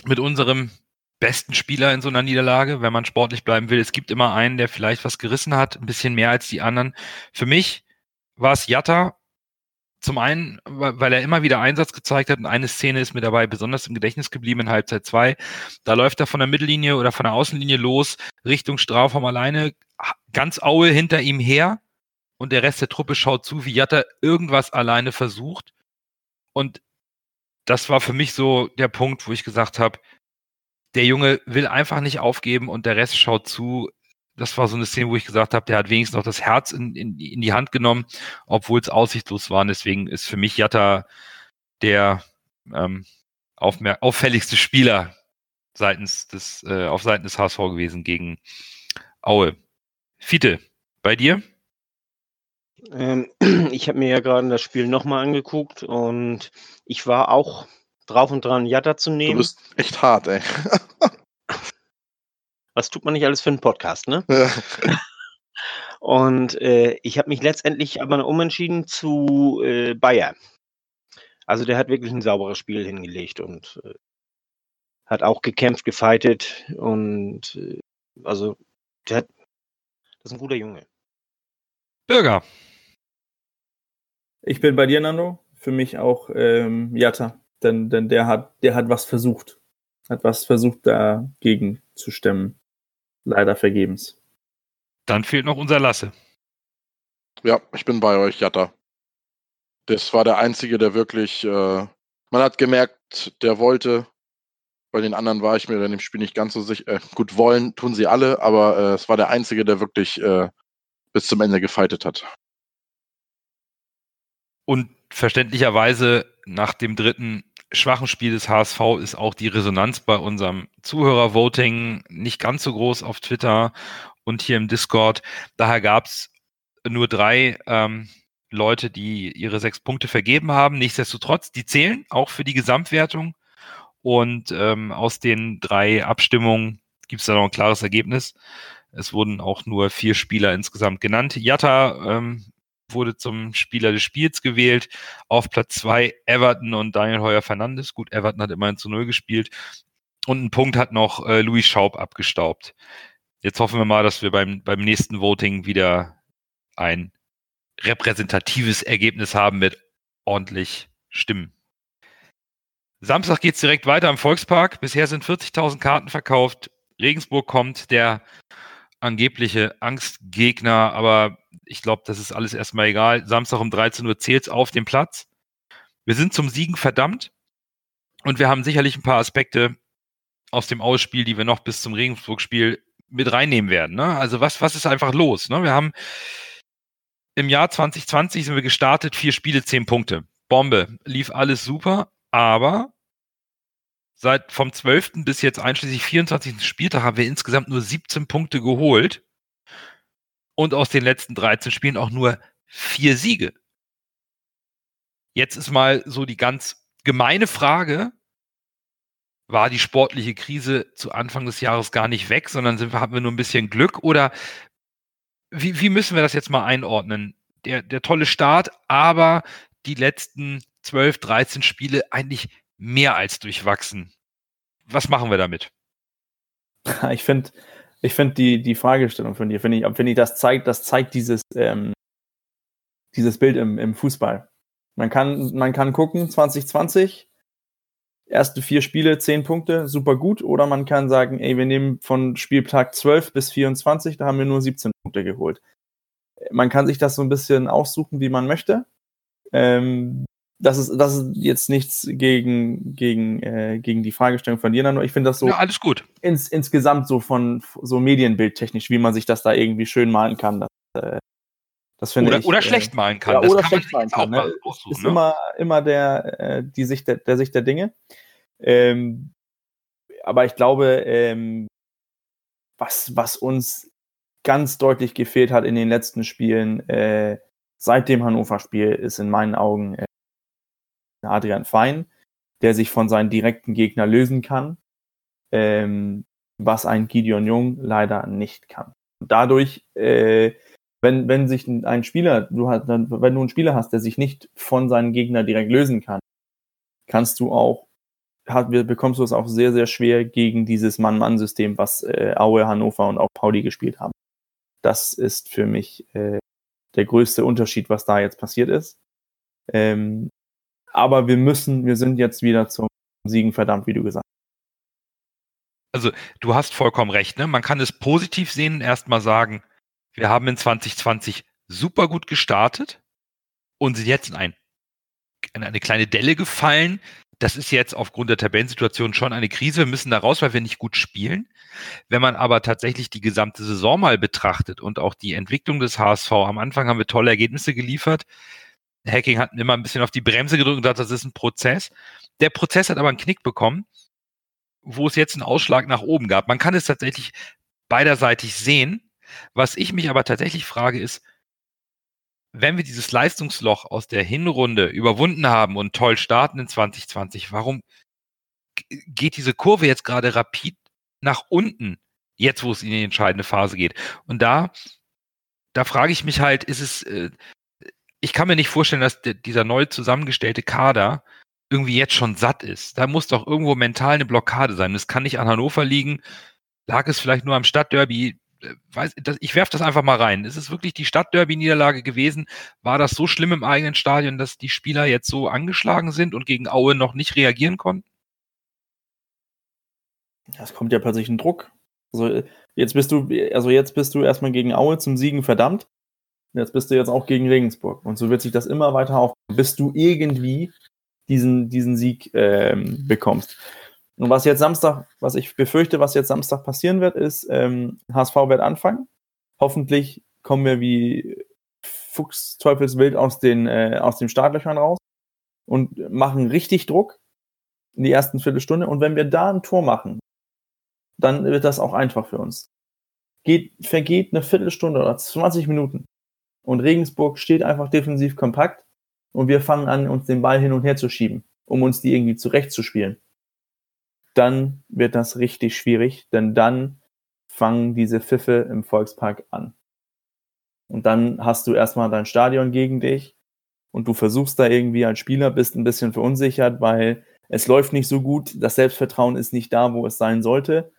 mit unserem besten Spieler in so einer Niederlage, wenn man sportlich bleiben will. Es gibt immer einen, der vielleicht was gerissen hat, ein bisschen mehr als die anderen. Für mich war es Jatta. Zum einen, weil er immer wieder Einsatz gezeigt hat und eine Szene ist mir dabei besonders im Gedächtnis geblieben in Halbzeit 2. Da läuft er von der Mittellinie oder von der Außenlinie los, Richtung Strafraum alleine, ganz Aue hinter ihm her und der Rest der Truppe schaut zu, wie Jatta irgendwas alleine versucht. Und das war für mich so der Punkt, wo ich gesagt habe, der Junge will einfach nicht aufgeben und der Rest schaut zu. Das war so eine Szene, wo ich gesagt habe, der hat wenigstens noch das Herz in, in, in die Hand genommen, obwohl es aussichtslos war. Deswegen ist für mich Jatta der ähm, auffälligste Spieler seitens des, äh, auf Seiten des HSV gewesen gegen Aue. Fiete, bei dir? Ähm, ich habe mir ja gerade das Spiel nochmal angeguckt und ich war auch drauf und dran, Jatta zu Du nehmen. bist echt hart, ey. Was tut man nicht alles für einen Podcast, ne? Ja. Und äh, ich habe mich letztendlich aber umentschieden zu äh, Bayer. Also der hat wirklich ein sauberes Spiel hingelegt und äh, hat auch gekämpft, gefightet und äh, also der hat, das ist ein guter Junge. Bürger. Ich bin bei dir, Nando. Für mich auch ähm, Jatta. Denn, denn der hat, der hat was versucht. Hat was versucht, dagegen zu stemmen. Leider vergebens. Dann fehlt noch unser Lasse. Ja, ich bin bei euch, Jatta. Das war der Einzige, der wirklich, äh, man hat gemerkt, der wollte. Bei den anderen war ich mir in dem Spiel nicht ganz so sicher. Äh, gut, wollen tun sie alle, aber äh, es war der Einzige, der wirklich äh, bis zum Ende gefightet hat. Und verständlicherweise nach dem dritten schwachen Spiel des HSV ist auch die Resonanz bei unserem Zuhörervoting nicht ganz so groß auf Twitter und hier im Discord. Daher gab es nur drei ähm, Leute, die ihre sechs Punkte vergeben haben. Nichtsdestotrotz, die zählen auch für die Gesamtwertung. Und ähm, aus den drei Abstimmungen gibt es da noch ein klares Ergebnis. Es wurden auch nur vier Spieler insgesamt genannt. Jatta ähm, wurde zum Spieler des Spiels gewählt. Auf Platz zwei Everton und Daniel Heuer Fernandes. Gut, Everton hat immerhin zu Null gespielt. Und einen Punkt hat noch äh, Louis Schaub abgestaubt. Jetzt hoffen wir mal, dass wir beim, beim nächsten Voting wieder ein repräsentatives Ergebnis haben mit ordentlich Stimmen. Samstag geht es direkt weiter im Volkspark. Bisher sind 40.000 Karten verkauft. Regensburg kommt, der angebliche Angstgegner, aber ich glaube, das ist alles erstmal egal. Samstag um 13 Uhr zählt es auf dem Platz. Wir sind zum Siegen verdammt und wir haben sicherlich ein paar Aspekte aus dem Ausspiel, die wir noch bis zum Regensburg-Spiel mit reinnehmen werden. Ne? Also was, was ist einfach los? Ne? Wir haben im Jahr 2020 sind wir gestartet, vier Spiele, zehn Punkte. Bombe. Lief alles super, aber seit vom 12. bis jetzt einschließlich 24. Spieltag haben wir insgesamt nur 17 Punkte geholt und aus den letzten 13 Spielen auch nur vier Siege. Jetzt ist mal so die ganz gemeine Frage, war die sportliche Krise zu Anfang des Jahres gar nicht weg, sondern sind, haben wir nur ein bisschen Glück oder wie, wie müssen wir das jetzt mal einordnen? Der, der tolle Start, aber die letzten 12, 13 Spiele eigentlich mehr als durchwachsen. Was machen wir damit? Ich finde, ich finde die, die Fragestellung von dir, finde ich, finde ich, das zeigt, das zeigt dieses, ähm, dieses Bild im, im Fußball. Man kann, man kann gucken, 2020, erste vier Spiele, zehn Punkte, super gut. Oder man kann sagen, ey, wir nehmen von Spieltag 12 bis 24, da haben wir nur 17 Punkte geholt. Man kann sich das so ein bisschen aussuchen, wie man möchte. Ähm, das ist, das ist jetzt nichts gegen, gegen, äh, gegen die Fragestellung von dir, nur ich finde das so. Ja, alles gut. Ins, insgesamt so von so Medienbildtechnisch, wie man sich das da irgendwie schön malen kann. Das, äh, das finde oder, ich. Oder äh, schlecht malen kann. Ja, das oder kann schlecht malen kann. Ne? Aussuchen, ist ne? immer, immer der, äh, die Sicht der, der Sicht der Dinge. Ähm, aber ich glaube, ähm, was, was uns ganz deutlich gefehlt hat in den letzten Spielen, äh, seit dem Hannover-Spiel, ist in meinen Augen äh, Adrian Fein, der sich von seinen direkten Gegner lösen kann, ähm, was ein Gideon Jung leider nicht kann. dadurch, äh, wenn, wenn sich ein Spieler, du hast, wenn du einen Spieler hast, der sich nicht von seinen Gegner direkt lösen kann, kannst du auch, hat, bekommst du es auch sehr, sehr schwer gegen dieses Mann-Mann-System, was äh, Aue, Hannover und auch Pauli gespielt haben. Das ist für mich äh, der größte Unterschied, was da jetzt passiert ist. Ähm, aber wir müssen, wir sind jetzt wieder zum Siegen verdammt, wie du gesagt hast. Also, du hast vollkommen recht, ne? Man kann es positiv sehen, erstmal sagen, wir haben in 2020 super gut gestartet und sind jetzt in, ein, in eine kleine Delle gefallen. Das ist jetzt aufgrund der Tabellensituation schon eine Krise. Wir müssen da raus, weil wir nicht gut spielen. Wenn man aber tatsächlich die gesamte Saison mal betrachtet und auch die Entwicklung des HSV, am Anfang haben wir tolle Ergebnisse geliefert. Hacking hat immer ein bisschen auf die Bremse gedrückt und gesagt, das ist ein Prozess. Der Prozess hat aber einen Knick bekommen, wo es jetzt einen Ausschlag nach oben gab. Man kann es tatsächlich beiderseitig sehen. Was ich mich aber tatsächlich frage, ist, wenn wir dieses Leistungsloch aus der Hinrunde überwunden haben und toll starten in 2020, warum geht diese Kurve jetzt gerade rapid nach unten, jetzt wo es in die entscheidende Phase geht? Und da, da frage ich mich halt, ist es, äh, ich kann mir nicht vorstellen, dass dieser neu zusammengestellte Kader irgendwie jetzt schon satt ist. Da muss doch irgendwo mental eine Blockade sein. Das kann nicht an Hannover liegen. Lag es vielleicht nur am Stadtderby? Äh, ich werfe das einfach mal rein. Ist es wirklich die Stadtderby-Niederlage gewesen? War das so schlimm im eigenen Stadion, dass die Spieler jetzt so angeschlagen sind und gegen Aue noch nicht reagieren konnten? Es kommt ja plötzlich ein Druck. Also jetzt bist du, also jetzt bist du erstmal gegen Aue zum Siegen verdammt. Jetzt bist du jetzt auch gegen Regensburg. Und so wird sich das immer weiter auf, bis du irgendwie diesen, diesen Sieg ähm, bekommst. Und was jetzt Samstag, was ich befürchte, was jetzt Samstag passieren wird, ist, ähm, HSV wird anfangen. Hoffentlich kommen wir wie Fuchs Teufelswild aus, den, äh, aus den Startlöchern raus und machen richtig Druck in die ersten Viertelstunde. Und wenn wir da ein Tor machen, dann wird das auch einfach für uns. Geht, vergeht eine Viertelstunde oder 20 Minuten und Regensburg steht einfach defensiv kompakt und wir fangen an, uns den Ball hin und her zu schieben, um uns die irgendwie zurechtzuspielen. Dann wird das richtig schwierig, denn dann fangen diese Pfiffe im Volkspark an. Und dann hast du erstmal dein Stadion gegen dich und du versuchst da irgendwie als Spieler, bist ein bisschen verunsichert, weil es läuft nicht so gut, das Selbstvertrauen ist nicht da, wo es sein sollte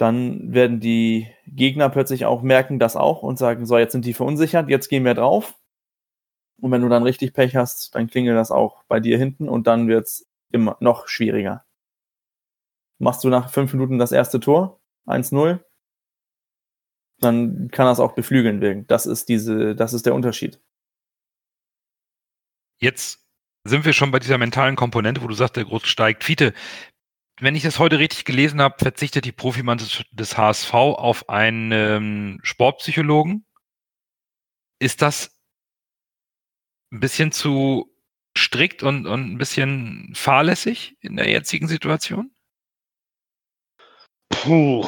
dann werden die Gegner plötzlich auch merken das auch und sagen, so, jetzt sind die verunsichert, jetzt gehen wir drauf. Und wenn du dann richtig Pech hast, dann klingelt das auch bei dir hinten und dann wird es immer noch schwieriger. Machst du nach fünf Minuten das erste Tor, 1-0, dann kann das auch beflügeln wirken. Das ist diese, das ist der Unterschied. Jetzt sind wir schon bei dieser mentalen Komponente, wo du sagst, der Groß steigt. Fiete, wenn ich das heute richtig gelesen habe, verzichtet die Profimann des, HSV auf einen Sportpsychologen. Ist das ein bisschen zu strikt und, und ein bisschen fahrlässig in der jetzigen Situation? Puh.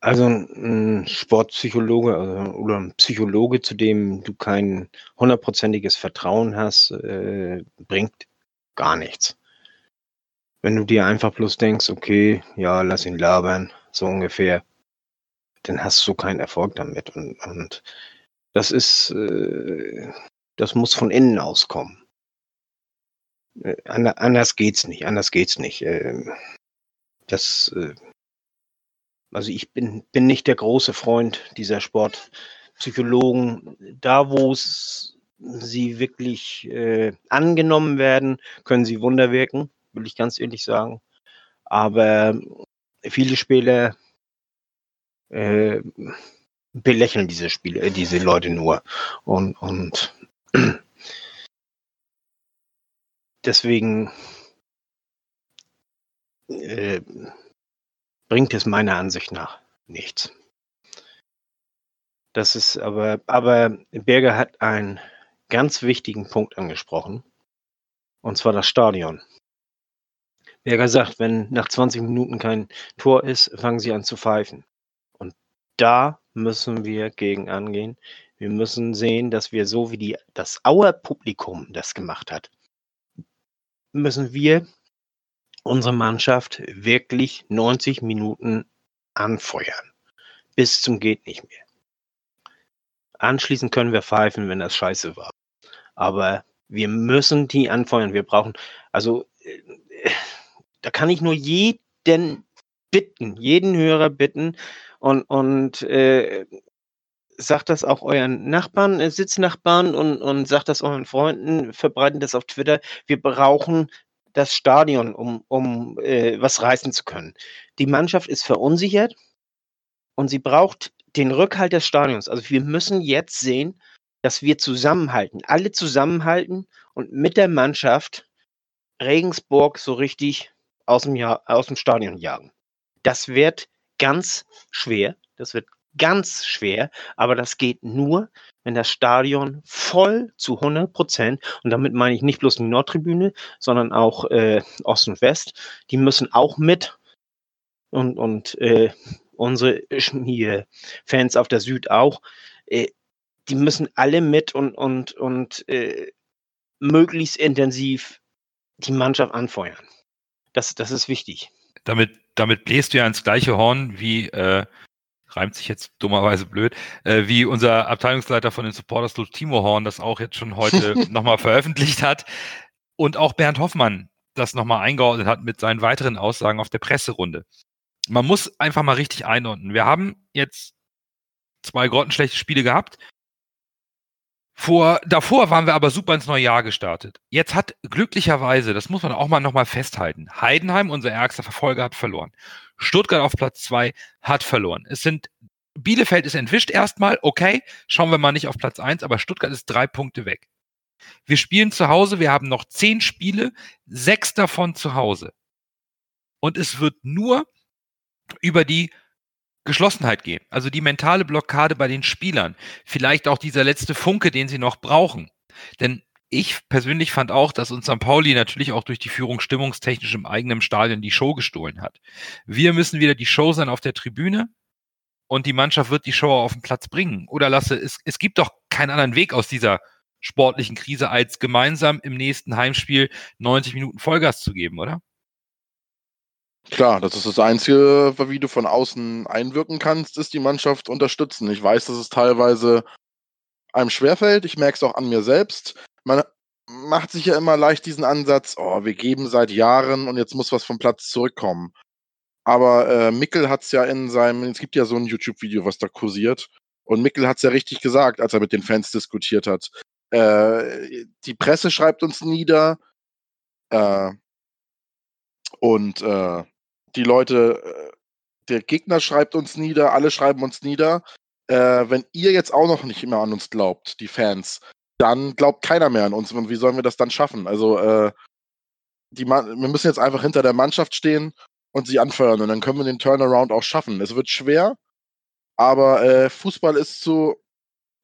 Also ein Sportpsychologe also, oder ein Psychologe, zu dem du kein hundertprozentiges Vertrauen hast, äh, bringt gar nichts. Wenn du dir einfach bloß denkst, okay, ja, lass ihn labern, so ungefähr, dann hast du keinen Erfolg damit. Und, und das ist, äh, das muss von innen auskommen. Äh, anders geht's nicht, anders geht's nicht. Äh, das, also ich bin, bin nicht der große Freund dieser Sportpsychologen. Da, wo es sie wirklich äh, angenommen werden, können sie Wunder wirken, will ich ganz ehrlich sagen. Aber viele Spieler äh, belächeln diese Spiele, äh, diese Leute nur. Und, und deswegen äh, bringt es meiner Ansicht nach nichts. Das ist aber, aber Berger hat ein ganz wichtigen Punkt angesprochen, und zwar das Stadion. Berger sagt, wenn nach 20 Minuten kein Tor ist, fangen sie an zu pfeifen. Und da müssen wir gegen angehen. Wir müssen sehen, dass wir so wie die, das Auer Publikum das gemacht hat, müssen wir unsere Mannschaft wirklich 90 Minuten anfeuern. Bis zum geht nicht mehr. Anschließend können wir pfeifen, wenn das scheiße war. Aber wir müssen die anfeuern. Wir brauchen, also äh, da kann ich nur jeden bitten, jeden Hörer bitten und, und äh, sagt das auch euren Nachbarn, äh, Sitznachbarn und, und sagt das euren Freunden, verbreiten das auf Twitter. Wir brauchen das Stadion, um, um äh, was reißen zu können. Die Mannschaft ist verunsichert und sie braucht den Rückhalt des Stadions. Also wir müssen jetzt sehen, dass wir zusammenhalten, alle zusammenhalten und mit der Mannschaft Regensburg so richtig aus dem, Jahr, aus dem Stadion jagen. Das wird ganz schwer. Das wird ganz schwer, aber das geht nur, wenn das Stadion voll zu 100 Prozent, und damit meine ich nicht bloß die Nordtribüne, sondern auch äh, Ost und West, die müssen auch mit und, und äh, unsere hier Fans auf der Süd auch, äh, die müssen alle mit und, und, und äh, möglichst intensiv die Mannschaft anfeuern. Das, das ist wichtig. Damit, damit bläst du ja ins gleiche Horn wie äh, reimt sich jetzt dummerweise blöd, äh, wie unser Abteilungsleiter von den Supporters Club Timo Horn das auch jetzt schon heute nochmal veröffentlicht hat. Und auch Bernd Hoffmann das nochmal eingeordnet hat mit seinen weiteren Aussagen auf der Presserunde. Man muss einfach mal richtig einordnen. Wir haben jetzt zwei grottenschlechte Spiele gehabt. Vor, davor waren wir aber super ins neue Jahr gestartet. Jetzt hat glücklicherweise, das muss man auch mal nochmal festhalten, Heidenheim, unser ärgster Verfolger, hat verloren. Stuttgart auf Platz zwei hat verloren. Es sind, Bielefeld ist entwischt erstmal, okay, schauen wir mal nicht auf Platz eins, aber Stuttgart ist drei Punkte weg. Wir spielen zu Hause, wir haben noch zehn Spiele, sechs davon zu Hause. Und es wird nur über die Geschlossenheit gehen, also die mentale Blockade bei den Spielern, vielleicht auch dieser letzte Funke, den sie noch brauchen. Denn ich persönlich fand auch, dass uns St. Pauli natürlich auch durch die Führung stimmungstechnisch im eigenen Stadion die Show gestohlen hat. Wir müssen wieder die Show sein auf der Tribüne und die Mannschaft wird die Show auf den Platz bringen. Oder lasse, es, es gibt doch keinen anderen Weg aus dieser sportlichen Krise, als gemeinsam im nächsten Heimspiel 90 Minuten Vollgas zu geben, oder? Klar, das ist das Einzige, wie du von außen einwirken kannst, ist die Mannschaft unterstützen. Ich weiß, dass es teilweise einem schwerfällt. Ich merke es auch an mir selbst. Man macht sich ja immer leicht diesen Ansatz, oh, wir geben seit Jahren und jetzt muss was vom Platz zurückkommen. Aber äh, Mickel hat es ja in seinem, es gibt ja so ein YouTube-Video, was da kursiert. Und Mickel hat es ja richtig gesagt, als er mit den Fans diskutiert hat. Äh, die Presse schreibt uns nieder. Äh, und äh, die Leute, äh, der Gegner schreibt uns nieder, alle schreiben uns nieder. Äh, wenn ihr jetzt auch noch nicht immer an uns glaubt, die Fans, dann glaubt keiner mehr an uns. Und wie sollen wir das dann schaffen? Also, äh, die wir müssen jetzt einfach hinter der Mannschaft stehen und sie anfeuern und dann können wir den Turnaround auch schaffen. Es wird schwer, aber äh, Fußball ist zu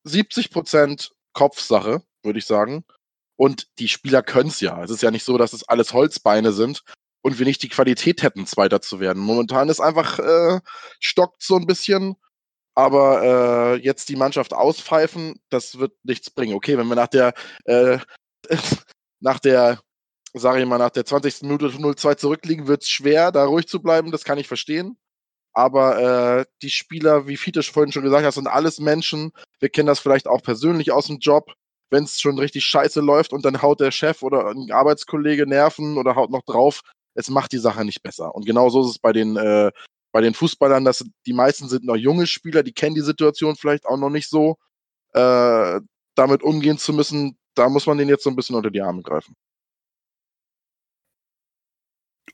70 Prozent Kopfsache, würde ich sagen. Und die Spieler können es ja. Es ist ja nicht so, dass es alles Holzbeine sind und wir nicht die Qualität hätten, Zweiter zu werden. Momentan ist einfach äh, stockt so ein bisschen. Aber äh, jetzt die Mannschaft auspfeifen, das wird nichts bringen. Okay, wenn wir nach der äh, nach der, sage ich mal, nach der 20. Minute 0-2 zurückliegen, wird es schwer, da ruhig zu bleiben. Das kann ich verstehen. Aber äh, die Spieler, wie Fiete vorhin schon gesagt hat, sind alles Menschen. Wir kennen das vielleicht auch persönlich aus dem Job. Wenn es schon richtig scheiße läuft und dann haut der Chef oder ein Arbeitskollege Nerven oder haut noch drauf, es macht die Sache nicht besser. Und genau so ist es bei den, äh, bei den Fußballern, dass die meisten sind noch junge Spieler, die kennen die Situation vielleicht auch noch nicht so. Äh, damit umgehen zu müssen, da muss man den jetzt so ein bisschen unter die Arme greifen.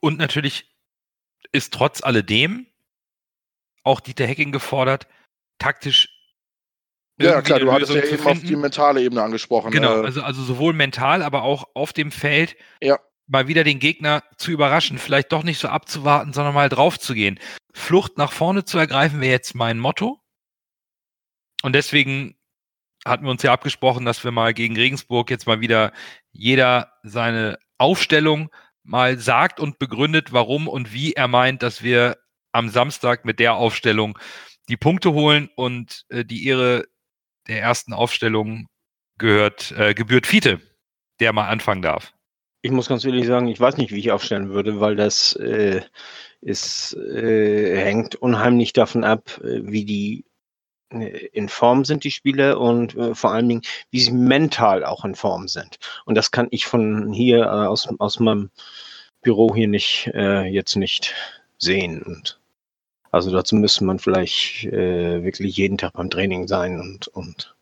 Und natürlich ist trotz alledem auch Dieter Hecking gefordert, taktisch. Ja, klar, du hattest ja eben auf die mentale Ebene angesprochen. Genau, äh, also, also sowohl mental, aber auch auf dem Feld. Ja mal wieder den Gegner zu überraschen, vielleicht doch nicht so abzuwarten, sondern mal drauf zu gehen. Flucht nach vorne zu ergreifen wäre jetzt mein Motto. Und deswegen hatten wir uns ja abgesprochen, dass wir mal gegen Regensburg jetzt mal wieder jeder seine Aufstellung mal sagt und begründet, warum und wie er meint, dass wir am Samstag mit der Aufstellung die Punkte holen und äh, die Ehre der ersten Aufstellung gehört, äh, gebührt Fiete, der mal anfangen darf. Ich muss ganz ehrlich sagen, ich weiß nicht, wie ich aufstellen würde, weil das äh, ist, äh, hängt unheimlich davon ab, äh, wie die äh, in Form sind, die Spieler, und äh, vor allen Dingen, wie sie mental auch in Form sind. Und das kann ich von hier äh, aus, aus meinem Büro hier nicht jetzt nicht sehen. Und also dazu müsste man vielleicht wirklich jeden Tag beim Training sein und, und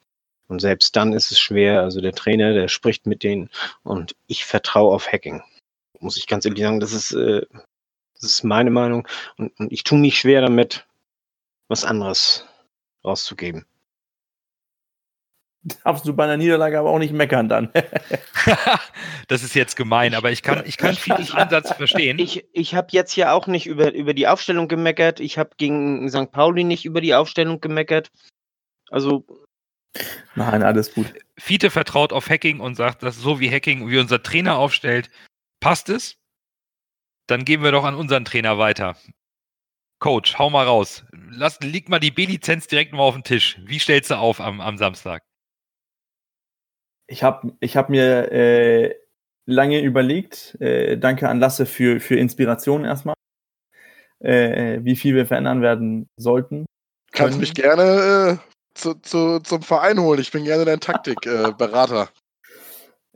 und selbst dann ist es schwer. Also der Trainer, der spricht mit denen und ich vertraue auf Hacking. Muss ich ganz ehrlich sagen, das ist, äh, das ist meine Meinung. Und, und ich tue mich schwer damit, was anderes rauszugeben. Darfst du bei einer Niederlage aber auch nicht meckern dann. das ist jetzt gemein, aber ich kann, ich kann Fides Ansatz verstehen. Ich, ich habe jetzt ja auch nicht über, über die Aufstellung gemeckert. Ich habe gegen St. Pauli nicht über die Aufstellung gemeckert. Also Nein, alles gut. Fiete vertraut auf Hacking und sagt, dass so wie Hacking, wie unser Trainer aufstellt, passt es. Dann geben wir doch an unseren Trainer weiter. Coach, hau mal raus. Lass, leg mal die B-Lizenz direkt mal auf den Tisch. Wie stellst du auf am, am Samstag? Ich habe ich hab mir äh, lange überlegt, äh, danke an Lasse für, für Inspiration erstmal, äh, wie viel wir verändern werden sollten Kannst mich gerne äh, zu, zu, zum Verein holen. Ich bin gerne dein Taktikberater. Äh, Berater.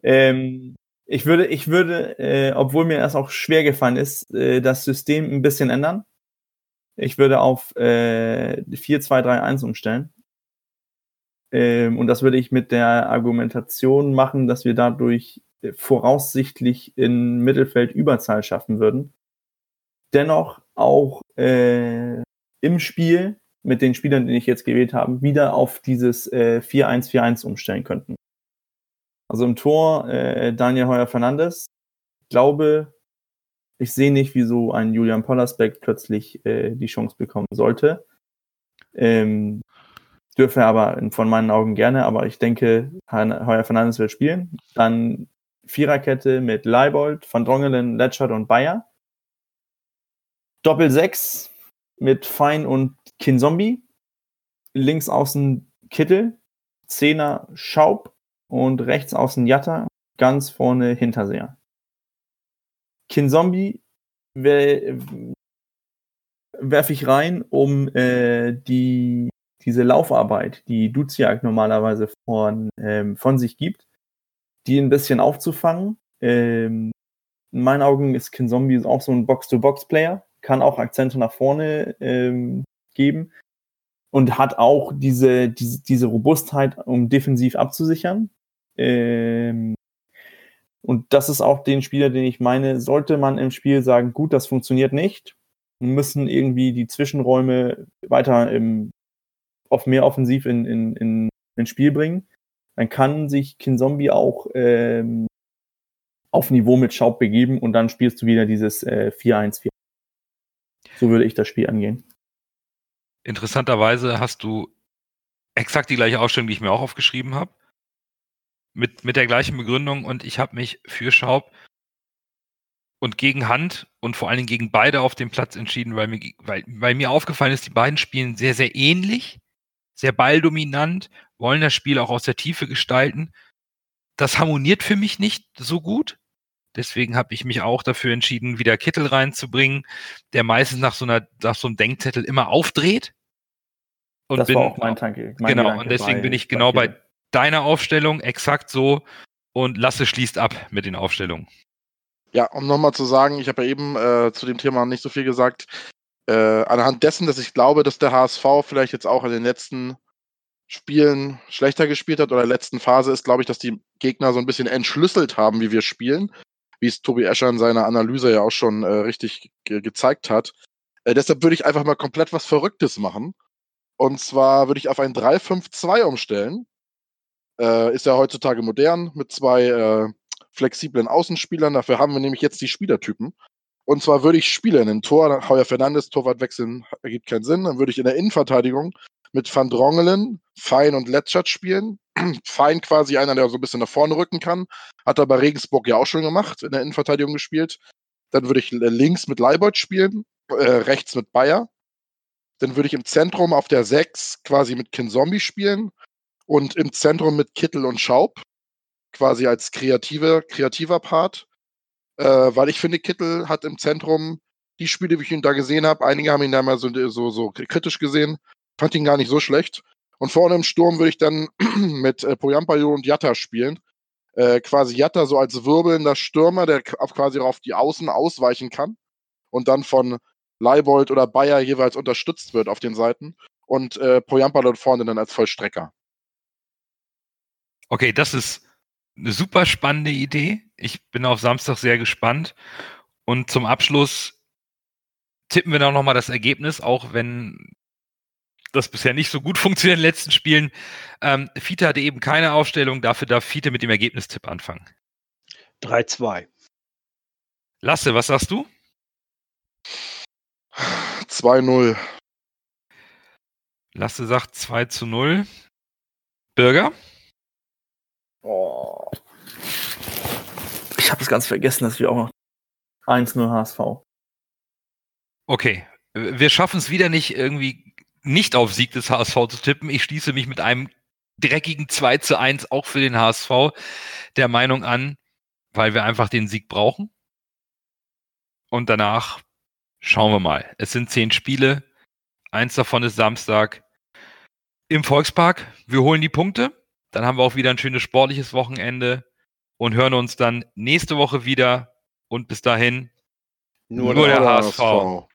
Ähm, ich würde, ich würde, äh, obwohl mir das auch schwer gefallen ist, äh, das System ein bisschen ändern. Ich würde auf äh, 4-2-3-1 umstellen. Ähm, und das würde ich mit der Argumentation machen, dass wir dadurch voraussichtlich in Mittelfeld Überzahl schaffen würden. Dennoch auch äh, im Spiel mit den Spielern, die ich jetzt gewählt habe, wieder auf dieses äh, 4-1-4-1 umstellen könnten. Also im Tor äh, Daniel Heuer-Fernandes. Ich glaube, ich sehe nicht, wieso ein Julian Pollersbeck plötzlich äh, die Chance bekommen sollte. Ähm, dürfe er aber von meinen Augen gerne, aber ich denke, Han- Heuer-Fernandes wird spielen. Dann Viererkette mit Leibold, Van Drongelen, Letschert und Bayer. Doppel 6 mit Fein und Kinzombie. Links außen Kittel, Zehner Schaub und rechts außen Jatta, ganz vorne Hinterseher. Kinzombie werfe ich rein, um äh, die, diese Laufarbeit, die Duziak normalerweise von, ähm, von sich gibt, die ein bisschen aufzufangen. Ähm, in meinen Augen ist Kinzombie auch so ein Box-to-Box-Player, kann auch Akzente nach vorne ähm, geben und hat auch diese, diese, diese Robustheit, um defensiv abzusichern. Ähm, und das ist auch den Spieler, den ich meine, sollte man im Spiel sagen, gut, das funktioniert nicht, müssen irgendwie die Zwischenräume weiter im, auf mehr offensiv in, in, in, ins Spiel bringen, dann kann sich Kinzombie auch ähm, auf Niveau mit Schaub begeben und dann spielst du wieder dieses äh, 4-1-4. So würde ich das Spiel angehen. Interessanterweise hast du exakt die gleiche Ausstellung, die ich mir auch aufgeschrieben habe. Mit, mit der gleichen Begründung und ich habe mich für Schaub und gegen Hand und vor allen Dingen gegen beide auf dem Platz entschieden, weil mir, weil, weil mir aufgefallen ist, die beiden spielen sehr, sehr ähnlich, sehr balldominant, wollen das Spiel auch aus der Tiefe gestalten. Das harmoniert für mich nicht so gut. Deswegen habe ich mich auch dafür entschieden, wieder Kittel reinzubringen, der meistens nach so einer, nach so einem Denkzettel immer aufdreht. Und das bin, war auch mein Tanke. Mein genau, Gedanke und deswegen bei- bin ich genau bei Kittel. deiner Aufstellung exakt so und Lasse schließt ab mit den Aufstellungen. Ja, um nochmal zu sagen, ich habe ja eben äh, zu dem Thema nicht so viel gesagt. Äh, anhand dessen, dass ich glaube, dass der HSV vielleicht jetzt auch in den letzten Spielen schlechter gespielt hat oder in der letzten Phase ist, glaube ich, dass die Gegner so ein bisschen entschlüsselt haben, wie wir spielen, wie es Tobi Escher in seiner Analyse ja auch schon äh, richtig ge gezeigt hat. Äh, deshalb würde ich einfach mal komplett was Verrücktes machen. Und zwar würde ich auf ein 3-5-2 umstellen. Äh, ist ja heutzutage modern mit zwei äh, flexiblen Außenspielern. Dafür haben wir nämlich jetzt die Spielertypen. Und zwar würde ich spielen im Tor, Heuer Fernandes, Torwart wechseln, ergibt keinen Sinn. Dann würde ich in der Innenverteidigung mit Van Drongelen, Fein und Letschert spielen. Fein quasi einer, der so ein bisschen nach vorne rücken kann. Hat er bei Regensburg ja auch schon gemacht, in der Innenverteidigung gespielt. Dann würde ich äh, links mit Leibold spielen, äh, rechts mit Bayer. Dann würde ich im Zentrum auf der 6 quasi mit Kinzombie spielen und im Zentrum mit Kittel und Schaub, quasi als kreative, kreativer Part. Äh, weil ich finde, Kittel hat im Zentrum die Spiele, wie ich ihn da gesehen habe, einige haben ihn da mal so, so, so kritisch gesehen, fand ihn gar nicht so schlecht. Und vorne im Sturm würde ich dann mit äh, Poyampayo und Jatta spielen. Äh, quasi Jatta so als wirbelnder Stürmer, der quasi auf die Außen ausweichen kann und dann von Leibold oder Bayer jeweils unterstützt wird auf den Seiten. Und äh, Poyampalo vorne dann als Vollstrecker. Okay, das ist eine super spannende Idee. Ich bin auf Samstag sehr gespannt. Und zum Abschluss tippen wir dann nochmal das Ergebnis, auch wenn das bisher nicht so gut funktioniert in den letzten Spielen. Ähm, Fiete hatte eben keine Aufstellung, dafür darf Fiete mit dem Ergebnistipp anfangen. 3-2. Lasse, was sagst du? 2-0. Lasse sagt 2 zu 0. Bürger? Oh. Ich habe es ganz vergessen, dass wir auch noch 1-0 HSV. Okay, wir schaffen es wieder nicht irgendwie nicht auf Sieg des HSV zu tippen. Ich schließe mich mit einem dreckigen 2 zu 1 auch für den HSV der Meinung an, weil wir einfach den Sieg brauchen. Und danach schauen wir mal. Es sind zehn Spiele. Eins davon ist Samstag. im Volkspark. Wir holen die Punkte. Dann haben wir auch wieder ein schönes sportliches Wochenende und hören uns dann nächste Woche wieder. Und bis dahin Nur, Nur der der HSV.